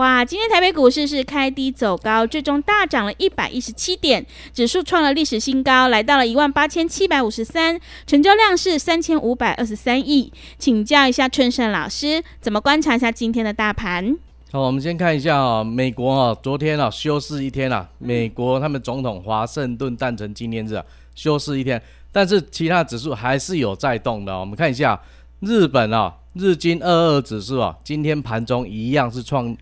哇，今天台北股市是开低走高，最终大涨了一百一十七点，指数创了历史新高，来到了一万八千七百五十三，成交量是三千五百二十三亿。请教一下春盛老师，怎么观察一下今天的大盘？好，我们先看一下啊，美国啊，昨天啊休市一天啊，美国他们总统华盛顿诞辰纪念日啊，休市一天，但是其他指数还是有在动的。我们看一下日本啊，日经二二指数啊，今天盘中一样是创。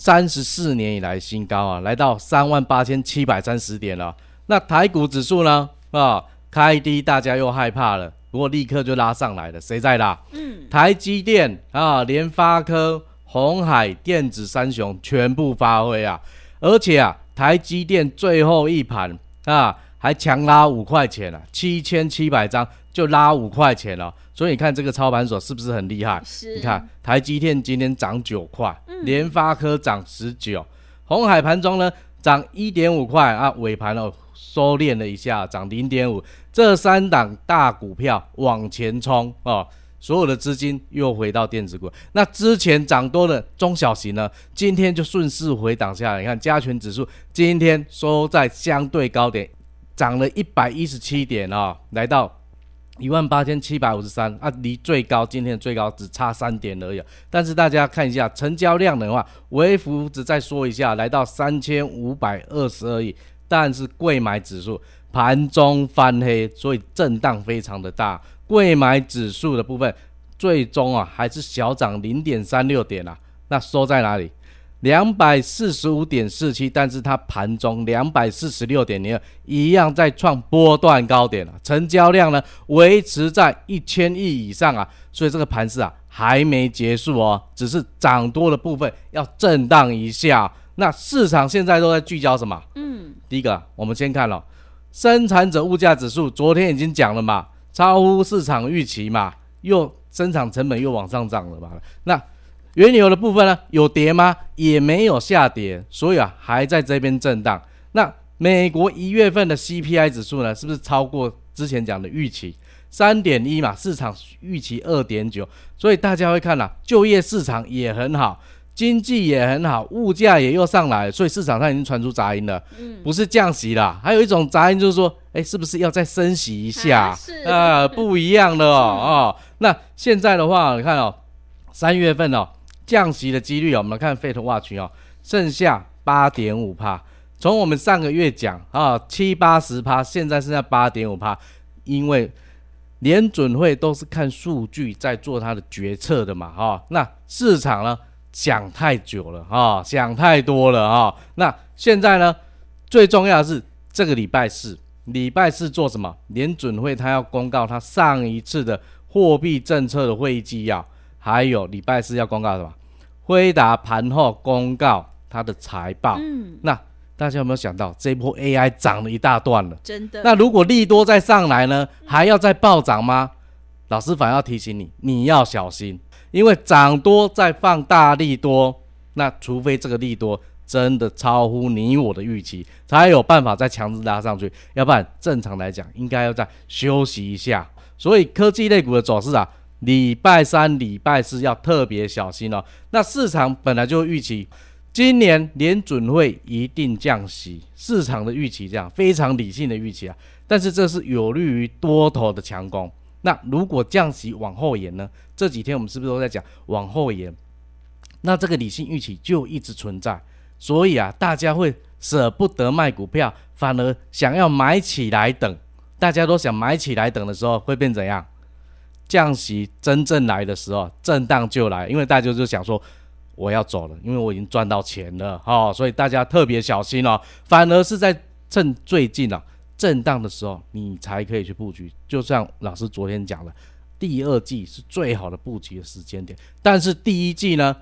三十四年以来新高啊，来到三万八千七百三十点了。那台股指数呢？啊，开低大家又害怕了，不过立刻就拉上来了。谁在拉？嗯，台积电啊，联发科、鸿海电子三雄全部发挥啊，而且啊，台积电最后一盘啊，还强拉五块钱啊，七千七百张就拉五块钱了。所以你看这个操盘手是不是很厉害？是。你看台积电今天涨九块，联发科涨十九，红海盘中呢涨一点五块啊，尾盘哦收敛了一下，涨零点五。这三档大股票往前冲哦，所有的资金又回到电子股。那之前涨多的中小型呢，今天就顺势回档下来。你看加权指数今天收在相对高点，涨了一百一十七点啊、哦，来到。一万八千七百五十三啊，离最高今天的最高只差三点而已。但是大家看一下成交量的话，微幅只再说一下，来到三千五百二十二亿。但是柜买指数盘中翻黑，所以震荡非常的大。柜买指数的部分最终啊还是小涨零点三六点啊，那收在哪里？两百四十五点四七，但是它盘中两百四十六点零二，一样在创波段高点啊，成交量呢维持在一千亿以上啊，所以这个盘势啊还没结束哦，只是涨多的部分要震荡一下。那市场现在都在聚焦什么？嗯，第一个我们先看了生产者物价指数，昨天已经讲了嘛，超乎市场预期嘛，又生产成本又往上涨了嘛，那。原油的部分呢，有跌吗？也没有下跌，所以啊还在这边震荡。那美国一月份的 CPI 指数呢，是不是超过之前讲的预期三点一嘛？市场预期二点九，所以大家会看啦、啊，就业市场也很好，经济也很好，物价也又上来，所以市场上已经传出杂音了，不是降息啦，还有一种杂音就是说，哎，是不是要再升息一下？啊，呃、不一样的哦，哦。那现在的话，你看哦，三月份哦。降息的几率啊，我们来看 FedWatch 哦，剩下八点五趴。从我们上个月讲啊，七八十趴，现在剩下八点五趴，因为联准会都是看数据在做它的决策的嘛，哈。那市场呢，想太久了啊，想太多了啊。那现在呢，最重要的是这个礼拜四，礼拜四做什么？联准会他要公告他上一次的货币政策的会议纪要，还有礼拜四要公告什么？辉达盘后公告它的财报，嗯，那大家有没有想到这波 AI 涨了一大段了？真的？那如果利多再上来呢，还要再暴涨吗？老师反而要提醒你，你要小心，因为涨多再放大利多，那除非这个利多真的超乎你我的预期，才有办法再强制拉上去，要不然正常来讲应该要再休息一下。所以科技类股的走势啊。礼拜三、礼拜四要特别小心哦。那市场本来就预期今年联准会一定降息，市场的预期这样非常理性的预期啊。但是这是有利于多头的强攻。那如果降息往后延呢？这几天我们是不是都在讲往后延？那这个理性预期就一直存在，所以啊，大家会舍不得卖股票，反而想要买起来等。大家都想买起来等的时候，会变怎样？降息真正来的时候，震荡就来，因为大家就想说我要走了，因为我已经赚到钱了，哦，所以大家特别小心哦。反而是在趁最近啊震荡的时候，你才可以去布局。就像老师昨天讲的，第二季是最好的布局的时间点，但是第一季呢，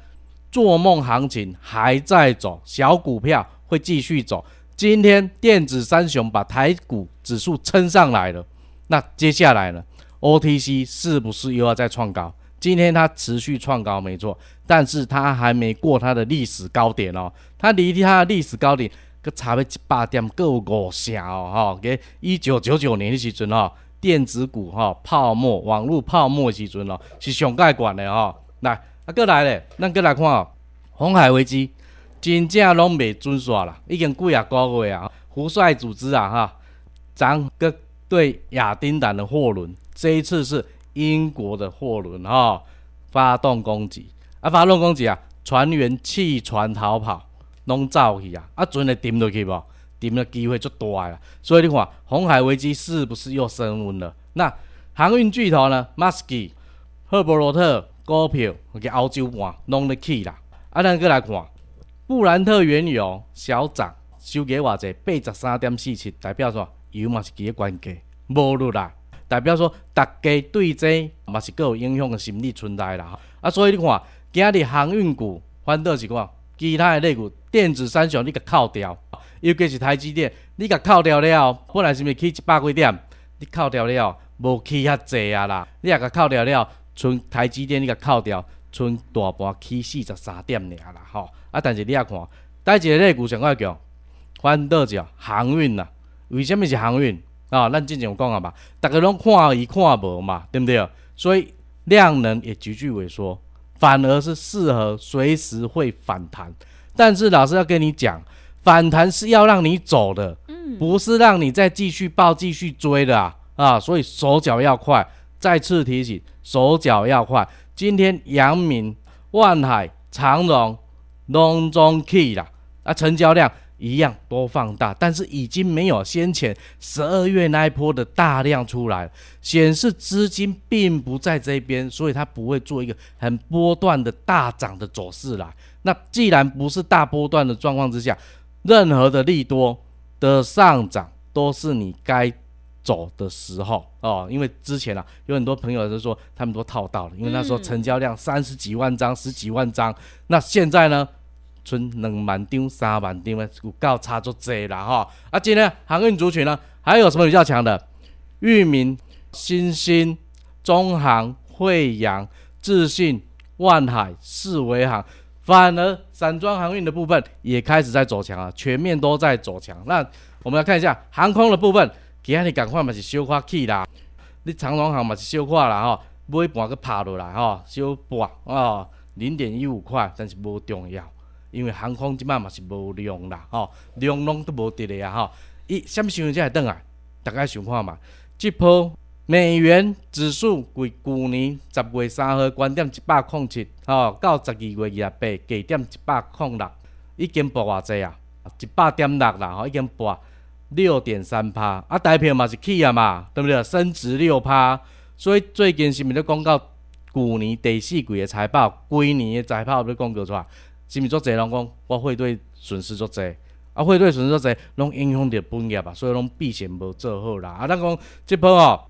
做梦行情还在走，小股票会继续走。今天电子三雄把台股指数撑上来了，那接下来呢？OTC 是不是又要再创高？今天它持续创高没错，但是它还没过它的历史高点哦，它离它的历史高点可差了一百点够五成哦哈。给一九九九年的时阵哦，电子股哈泡沫、网络泡沫的时阵哦，是上盖管的哈。来，啊，过来咧，咱过来看哦，红海危机真正拢未准煞啦，已经几啊个月啊，胡帅组织啊哈，咱个对亚丁胆的货轮。这一次是英国的货轮哈发动攻击啊，发动攻击啊，船员弃船逃跑，拢走去啊，啊，船会沉落去无？沉的机会就大了。所以你看，红海危机是不是又升温了？那航运巨头呢？马斯基、赫伯罗特股票给欧洲盘拢咧起啦。啊，咱再来看布兰特原油小涨，收给偌济八十三点四七，代表说油嘛是几个关键，无落啦。代表说，大家对这嘛是各有影响的心理存在啦。啊，所以你看，今日航运股反倒是讲，其他的类股电子三雄你给扣掉，尤其是台积电，你给扣掉了，本来是咪起一百几点，你扣掉了，无起遐济啊啦。你也给扣掉了，剩台积电你给扣掉，剩大盘起四十三点尔啦。吼，啊，但是你也看，台一个类股上较强，反倒是航运呐。为什么是航运？啊，咱之前有讲啊嘛，大家拢看伊看无嘛，对不对？所以量能也急剧萎缩，反而是适合随时会反弹。但是老师要跟你讲，反弹是要让你走的，嗯不是让你再继续抱、继续追的啊！啊，所以手脚要快。再次提醒，手脚要快。今天阳明、万海、长荣、拢总起啦，啊，成交量。一样多放大，但是已经没有先前十二月那一波的大量出来，显示资金并不在这边，所以它不会做一个很波段的大涨的走势来。那既然不是大波段的状况之下，任何的利多的上涨都是你该走的时候哦。因为之前啊，有很多朋友就说他们都套到了，因为那时候成交量三十几万张、十几万张，那现在呢？存两万张、三万张的，有够差足济啦哈！啊，今天航运族群呢，还有什么比较强的？裕民、新兴、中航、慧洋、智信、万海、世维航，反而散装航运的部分也开始在走强啊，全面都在走强。那我们来看一下航空的部分，今天你赶快嘛是小可起啦，你长荣航嘛是小可啦哈，尾盘个爬落来哈，小半啊，零点一五块，但是无重要。因为航空即摆嘛是无量啦，吼，量拢都无伫咧啊，吼，伊啥物时阵才会转来？大家想看嘛？即波美元指数为去年十月三号关点一百零七，吼，到十二月廿八低点一百零六，已经博偌济啊？一百点六啦，吼，已经博六点三趴，啊，台票嘛是起啊嘛，对不对？升值六趴，所以最近是毋是咧讲到去年第四季的财报，规年的财报要公告出来。是毋是做侪人讲，我汇兑损失做侪，啊，汇兑损失做侪，拢影响着本业啊，所以拢避险无做好啦。啊，咱讲即波哦，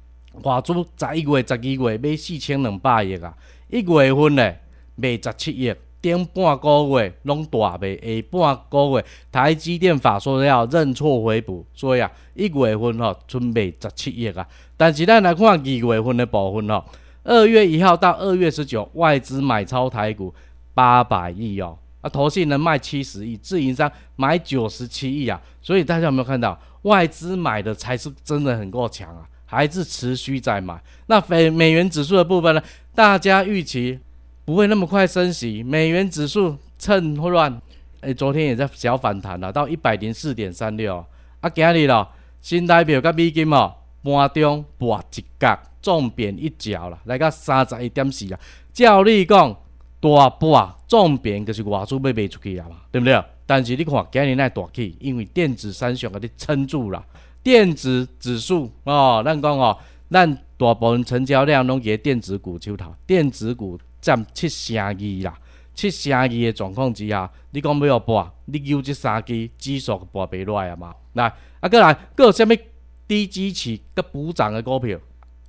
外资十一月、十二月买四千两百亿啊，一月份咧卖十七亿，顶半个月拢大卖，下半个月台积电法说要认错回补，所以啊，一月份吼准备十七亿啊。但是咱来看二月份的部分吼，二月一号到二月十九，外资买超台股八百亿哦。啊，投信能卖七十亿，自营商买九十七亿啊，所以大家有没有看到外资买的才是真的很够强啊，还是持续在买？那美美元指数的部分呢？大家预期不会那么快升息，美元指数趁乱，哎，昨天也在小反弹了，到一百零四点三六啊，今日了，新台币跟美金哦，盘中跛一角，重贬一角了，来到三十一点四啊，照例讲。大波重变，就是外资要卖出去啊嘛，对不对？但是你看今年那大起，因为电子三雄给你撑住了，电子指数哦，咱讲哦，咱大部分成交量拢在电子股手头，电子股占七成二啦，七成二的状况之下，你讲要博，你有这三支指数博袂落来啊嘛？来，啊，过来，搁有啥物低基期佮补涨的股票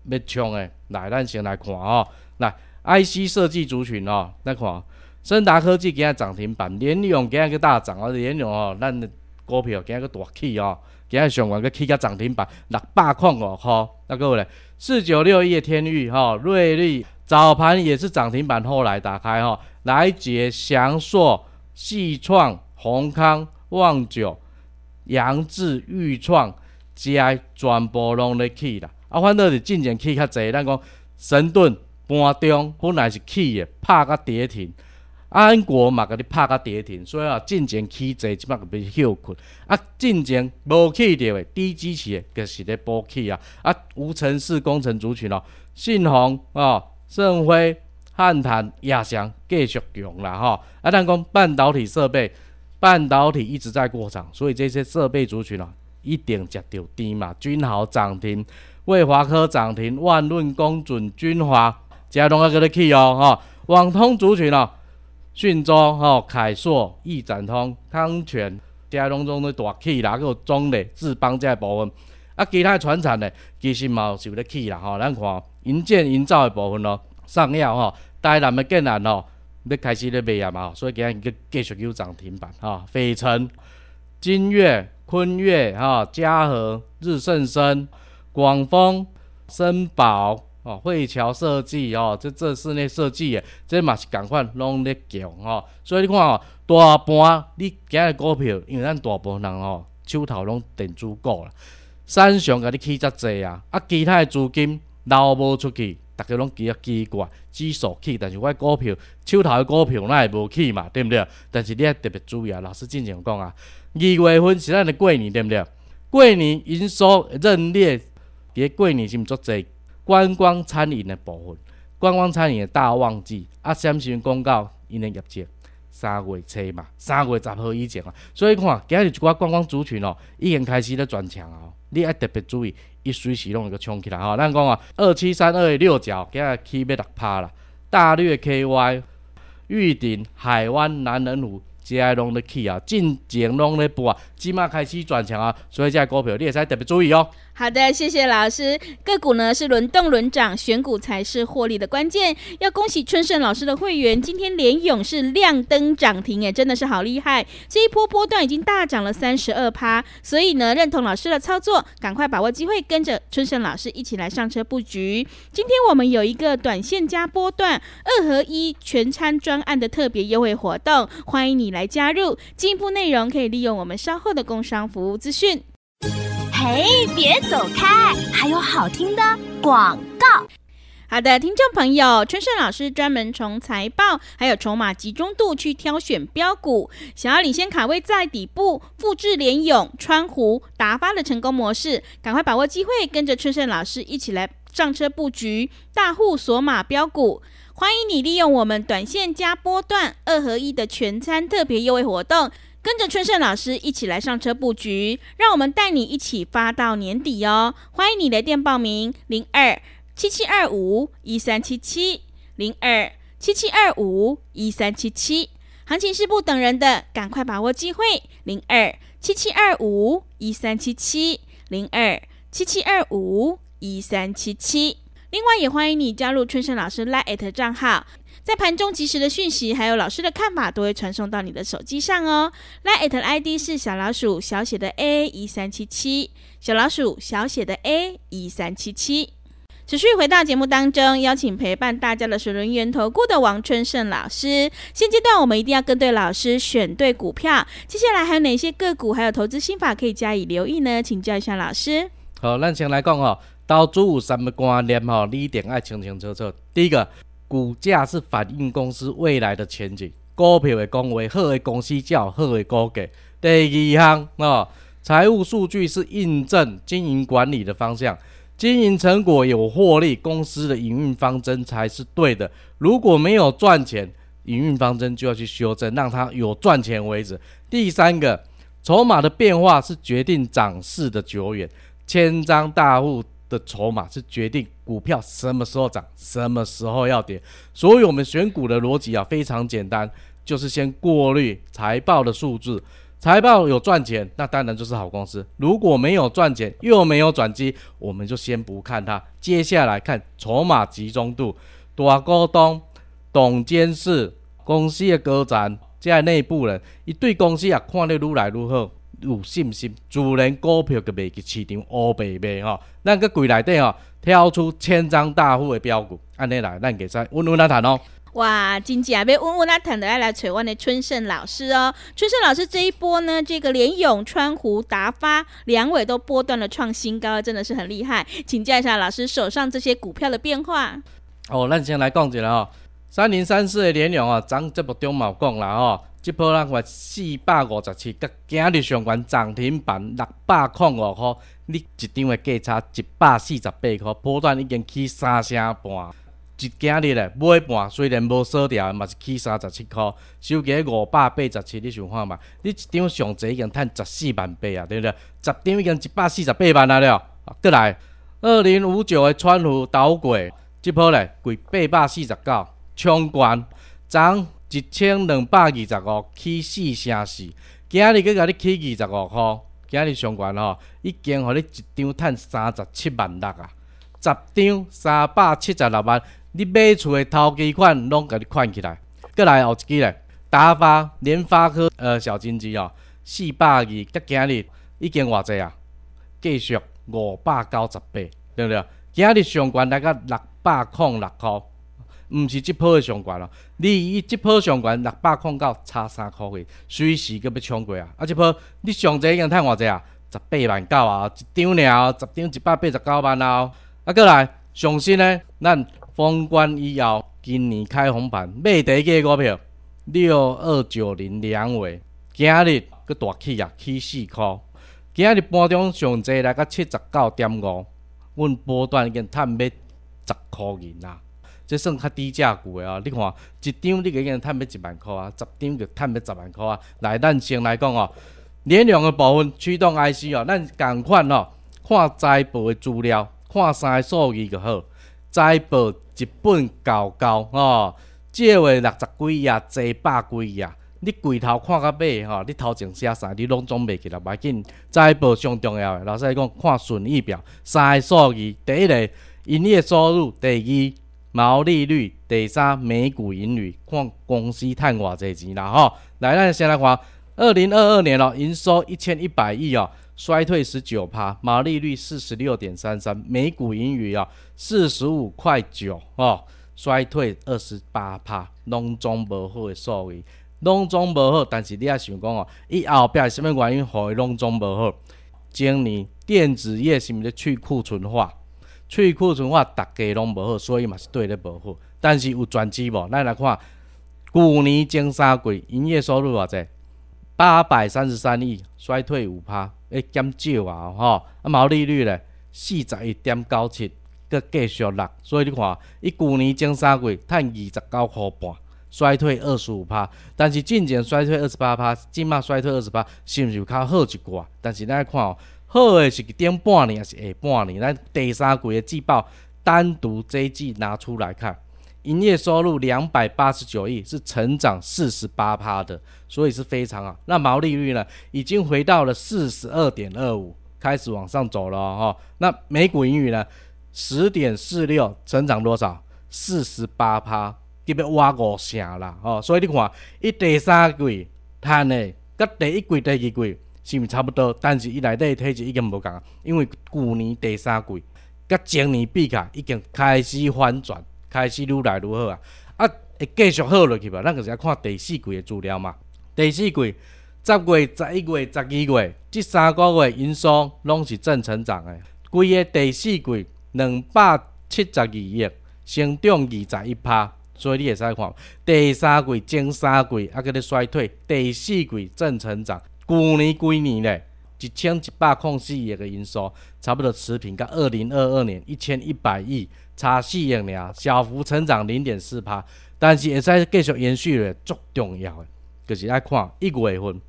要冲的？来，咱先来看哦。来，IC 设计族群哦，来看，升达科技今日涨停板，联咏今日个大涨哦，联咏哦，咱的股票今日个大起哦。今日上完个起个涨停板六百块五块，那各位咧，四九六一的天钰哈，瑞丽早盘也是涨停板，后来打开哈，来捷祥硕、矽创、宏康、旺九、扬智、裕创、GI 全部拢咧起啦，啊，反倒是进前起较济，咱讲神盾盘中本来是起的，拍个跌停。安国嘛，甲你拍甲跌停，所以啊，进前起济即摆个被休困。啊，进前无起着的低支持的，就是咧补起啊。啊，无尘室工程族群哦，信鸿哦，盛辉、汉坦、亚翔继续强啦吼。啊，咱讲半导体设备，半导体一直在过场，所以这些设备族群哦，一定食着甜嘛。君豪涨停，卫华科涨停，万润、公准、君华，加拢啊搁咧起哦吼。网通族群哦。讯州、吼凯硕、易展通、康泉、佳龙中的大起啦，还有中磊、智邦这部分，啊，其他传产的其实嘛是有咧起啦，吼，咱看营建营造的部分咯，上药吼，台南的建案吼，要开始咧卖啊嘛，所以今日继续有涨停板，哈，斐城、金悦、坤悦、哈嘉禾、日盛生、广丰、森宝。哦，汇侨设计哦，这这室内设计诶，这嘛是共款拢咧强哦，所以你看哦，大盘你今日股票，因为咱大部分人哦，手头拢电子股啦，三雄甲你起遮济啊，啊，其他诶资金流无出去，逐个拢比较奇怪，指数起，但是我股票手头诶股票那会无起嘛，对毋对？但是你要特别注意啊，老师之前讲啊，二月份是咱诶过年，对毋对？过年营收认列，伫过年是毋足济。观光餐饮的部分，观光餐饮的大旺季啊，什么时阵公告因的业绩？三月初嘛，三月十号以前啊，所以看今日一寡观光族群哦，已经开始咧转强哦，你爱特别注意，伊随时拢会个冲起来吼。咱讲啊，二七三二的六角今日起要六趴啦，大略 KY、玉鼎、海湾、南人湖。接下拢咧起啊，进前拢咧播啊，即马开始转强啊，所以这股票你也使特别注意哦。好的，谢谢老师。个股呢是轮动轮涨，选股才是获利的关键。要恭喜春盛老师的会员，今天联咏是亮灯涨停，哎，真的是好厉害。这一波波段已经大涨了三十二趴，所以呢，认同老师的操作，赶快把握机会，跟着春盛老师一起来上车布局。今天我们有一个短线加波段二合一全餐专案的特别优惠活动，欢迎你来加入。进一步内容可以利用我们稍后的工商服务资讯。嘿，别走开！还有好听的广告。好的，听众朋友，春盛老师专门从财报还有筹码集中度去挑选标股，想要领先卡位在底部，复制联咏、川湖、达发的成功模式，赶快把握机会，跟着春盛老师一起来上车布局大户锁码标股。欢迎你利用我们短线加波段二合一的全餐特别优惠活动。跟着春盛老师一起来上车布局，让我们带你一起发到年底哦！欢迎你来电报名：零二七七二五一三七七零二七七二五一三七七。行情是不等人的，赶快把握机会：零二七七二五一三七七零二七七二五一三七七。另外，也欢迎你加入春盛老师 LINE@ 账号。在盘中即时的讯息，还有老师的看法，都会传送到你的手机上哦。LINE@ ID 是小老鼠小写的 A 一三七七，小老鼠小写的 A 一三七七。持续回到节目当中，邀请陪伴大家的是轮源投顾的王春盛老师。现阶段我们一定要跟对老师，选对股票。接下来还有哪些个股，还有投资心法可以加以留意呢？请教一下老师。好，那先来讲哦，投资有什么观念哈，你一定要清清楚楚。第一个。股价是反映公司未来的前景，股票会讲话，好的公司叫好的股价。第二项啊，财务数据是印证经营管理的方向，经营成果有获利，公司的营运方针才是对的。如果没有赚钱，营运方针就要去修正，让它有赚钱为止。第三个，筹码的变化是决定涨势的久远，千张大户的筹码是决定股票什么时候涨，什么时候要跌。所以，我们选股的逻辑啊非常简单，就是先过滤财报的数字，财报有赚钱，那当然就是好公司；如果没有赚钱，又没有转机，我们就先不看它。接下来看筹码集中度，大股东、董监事、公司的高层、这些内部人，一对公司啊看得如来愈好。有信心，自然股票就袂去市场乌白卖吼。咱个柜内底吼，挑出千张大户的标股，安尼来，咱给再稳稳来谈哦。哇，真正要稳稳来谈的，要来找我的春盛老师哦。春盛老师这一波呢，这个联咏、川湖、达发两尾都波段的创新高，真的是很厉害。请教一下老师手上这些股票的变化。哦，咱先来讲一下哦，三零三四的联咏啊，涨这么中冇讲啦哦。这波咱话四百五十七，甲今日上悬涨停板六百零五块，你一张的价差一百四十八块，波段已经起三成半。一今日咧尾盘虽然无锁掉，嘛是起三十七块，收价五百八十七。你想看嘛？你一张上侪已经赚十四万八啊，对不对？十张已经一百四十八万啊了。过来二零五九的川湖导轨，这波咧贵八百四十九，冲关涨。一千两百二十五起四成四，今日佮甲你起二十五块，今日上悬吼，已经互你一张赚三十七万六啊，十张三百七十六万，你买厝的头期款拢甲你款起来。过来后一支咧，达发联发科呃小金鸡哦，四百二，甲今日已经偌济啊，继续五百九十八，对不对？今日上悬来个六百零六块。毋是即波的上悬咯，你以即波上悬六百空九差三箍去，随时阁要冲过啊！啊，即波你上济已经趁偌济啊？十八万九啊，一张尔，十张一百八十九万哦。啊，过来上新呢，咱封关以后，今年开红盘买第一个股票六二九零两位，今日阁大起啊，起四箍。今日盘中上济来个七十九点五，阮波段已经趁要十箍银啦。即算较低价股的哦，你看一张你已经赚要一万块啊，十张就赚要十万块啊。来，咱先来讲哦，联咏的部分驱动 IC 哦，咱共款哦，看财报的资料，看三个数据就好。财报一本厚厚哦，借位六十几页，一百几页，你柜头看到尾吼，你头前写啥，你拢总袂记了，袂紧。财报上重要诶，老师来讲看损益表，三个数据，第一个营业收入，第二。毛利率，第三每股盈余，看公司赚偌济钱啦吼。来，咱先来看二零二二年哦，营收一千一百亿哦，衰退十九趴，毛利率四十六点三三，每股盈余啊四十五块九哦，衰退二十八趴，拢总无好的数据，拢总无好。但是你也想讲哦，伊后壁什么原因，互伊拢总无好？今年电子业是毋是去库存化？去库存化，逐家拢无好，所以嘛是对咧无好。但是有转机无？咱来看，去年前三季营业收入偌济？八百三十三亿，衰退五趴，诶，减少啊吼。啊，毛利率咧，四十一点九七，阁继续落。所以你看，伊去年前三季趁二十九块半，衰退二十五趴。但是进前衰退二十八趴，今嘛衰退二十八，是毋是有较好一寡？但是咱来看哦。好诶，是顶半年还是下半年？咱第三季的季报单独这一季拿出来看，营业收入两百八十九亿，是成长四十八趴的，所以是非常好。那毛利率呢，已经回到了四十二点二五，开始往上走了哈。那每股盈余呢，十点四六，成长多少？四十八趴，特别挖五成啦哦。所以你看，一第三季赚的，跟第一季、第二季。是毋差不多，但是伊内底体质已经无共啊，因为旧年第三季甲前年比较已经开始反转，开始愈来愈好啊，啊会继续好落去吧？咱就是要看第四季的资料嘛。第四季十月、十一月、十二月即三个月营收拢是正成长的，规个第四季两百七十二亿，成长二十一趴，所以你会使看第三季、前三季啊，搁咧衰退，第四季正成长。去年几年咧，一千一百零四亿个营收，差不多持平，到二零二二年一千一百亿差四亿尔，小幅成长零点四趴。但是会使继续延续咧，足重要诶，就是爱看一月份，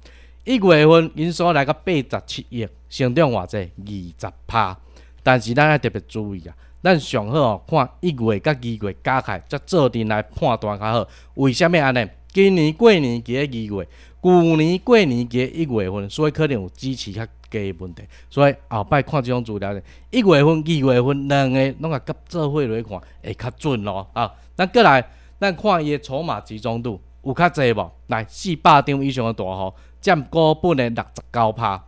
一月份营收来个八十七亿，成长偌济二十趴。但是咱要特别注意啊，咱上好哦，看一月甲二月加起来，才做阵来判断较好。为虾米安尼？今年过年期嘅二月，旧年过年期嘅一月份，所以可能有支持较低的问题。所以后摆看即种资料，一月份、二月份两个拢啊，甲做伙来看会较准咯。啊，咱过来，咱看伊的筹码集中度有较侪无？来，四百张以上的大户占股本的六十九趴。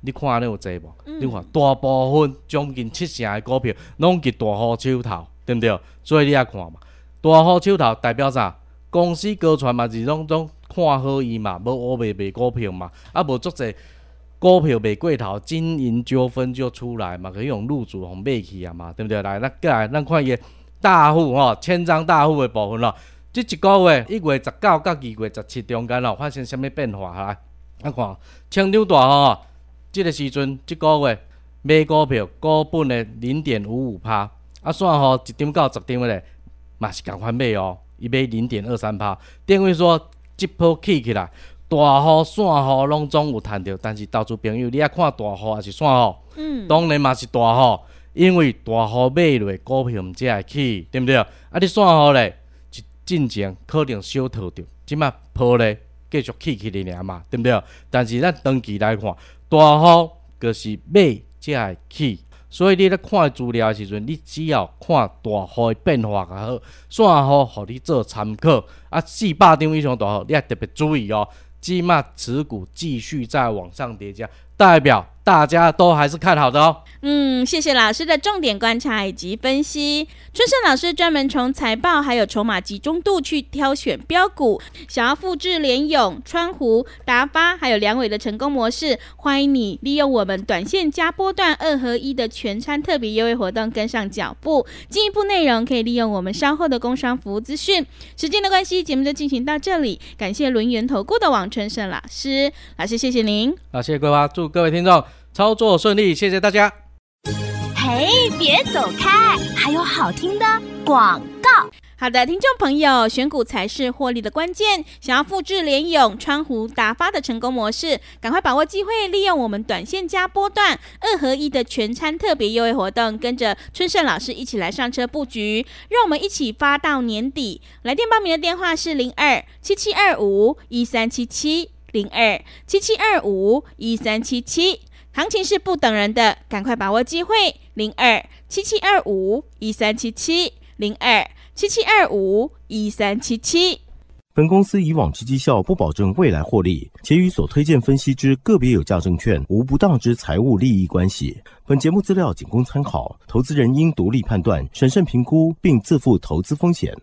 你看你有侪无？嗯、你看大部分将近七成的股票拢是大户手头，对毋对？所以你也看嘛，大户手头代表啥？公司高传嘛是拢拢看好伊嘛，无乌卖卖股票嘛，啊无足侪股票卖过头，经营纠纷就出来嘛，可以用入主互买去啊嘛，对毋对？来，咱过来，咱看伊大户吼，千张大户的部分咯。即一个月一月十九到二月十七中间咯，发生啥物变化来？啊看，千张大户吼。即个时阵，即个月买股票股本的零点五五趴，啊，算吼一点到十点咧，嘛是共款买哦，伊买零点二三趴。等于说，即波起起来，大户、散户拢总有趁着，但是投资朋友，你爱看大户还是散户？嗯，当然嘛是大户，因为大户买落股票毋才会起，对毋对？啊，你散户咧，一进前可能小套着，即马波咧继续起起哩尔嘛，对毋对？但是咱长期来看。大户就是买才会起，所以你咧看资料的时阵，你只要看大户的变化较好，线好互你做参考。啊，四百张以上大户，你也特别注意哦。即马持股继续在往上叠加，代表。大家都还是看好的哦。嗯，谢谢老师的重点观察以及分析。春盛老师专门从财报还有筹码集中度去挑选标股，想要复制联勇、川湖、达发还有梁伟的成功模式，欢迎你利用我们短线加波段二合一的全餐特别优惠活动跟上脚步。进一步内容可以利用我们稍后的工商服务资讯。时间的关系，节目就进行到这里。感谢轮源投顾的王春盛老师，老师谢谢您。好，谢谢各位，祝各位听众。操作顺利，谢谢大家。嘿，别走开，还有好听的广告。好的，听众朋友，选股才是获利的关键。想要复制联勇、川湖、达发的成功模式，赶快把握机会，利用我们短线加波段二合一的全餐特别优惠活动，跟着春盛老师一起来上车布局，让我们一起发到年底。来电报名的电话是零二七七二五一三七七零二七七二五一三七七。行情是不等人的，赶快把握机会，零二七七二五一三七七零二七七二五一三七七。本公司以往之绩效不保证未来获利，且与所推荐分析之个别有价证券无不当之财务利益关系。本节目资料仅供参考，投资人应独立判断、审慎评估，并自负投资风险。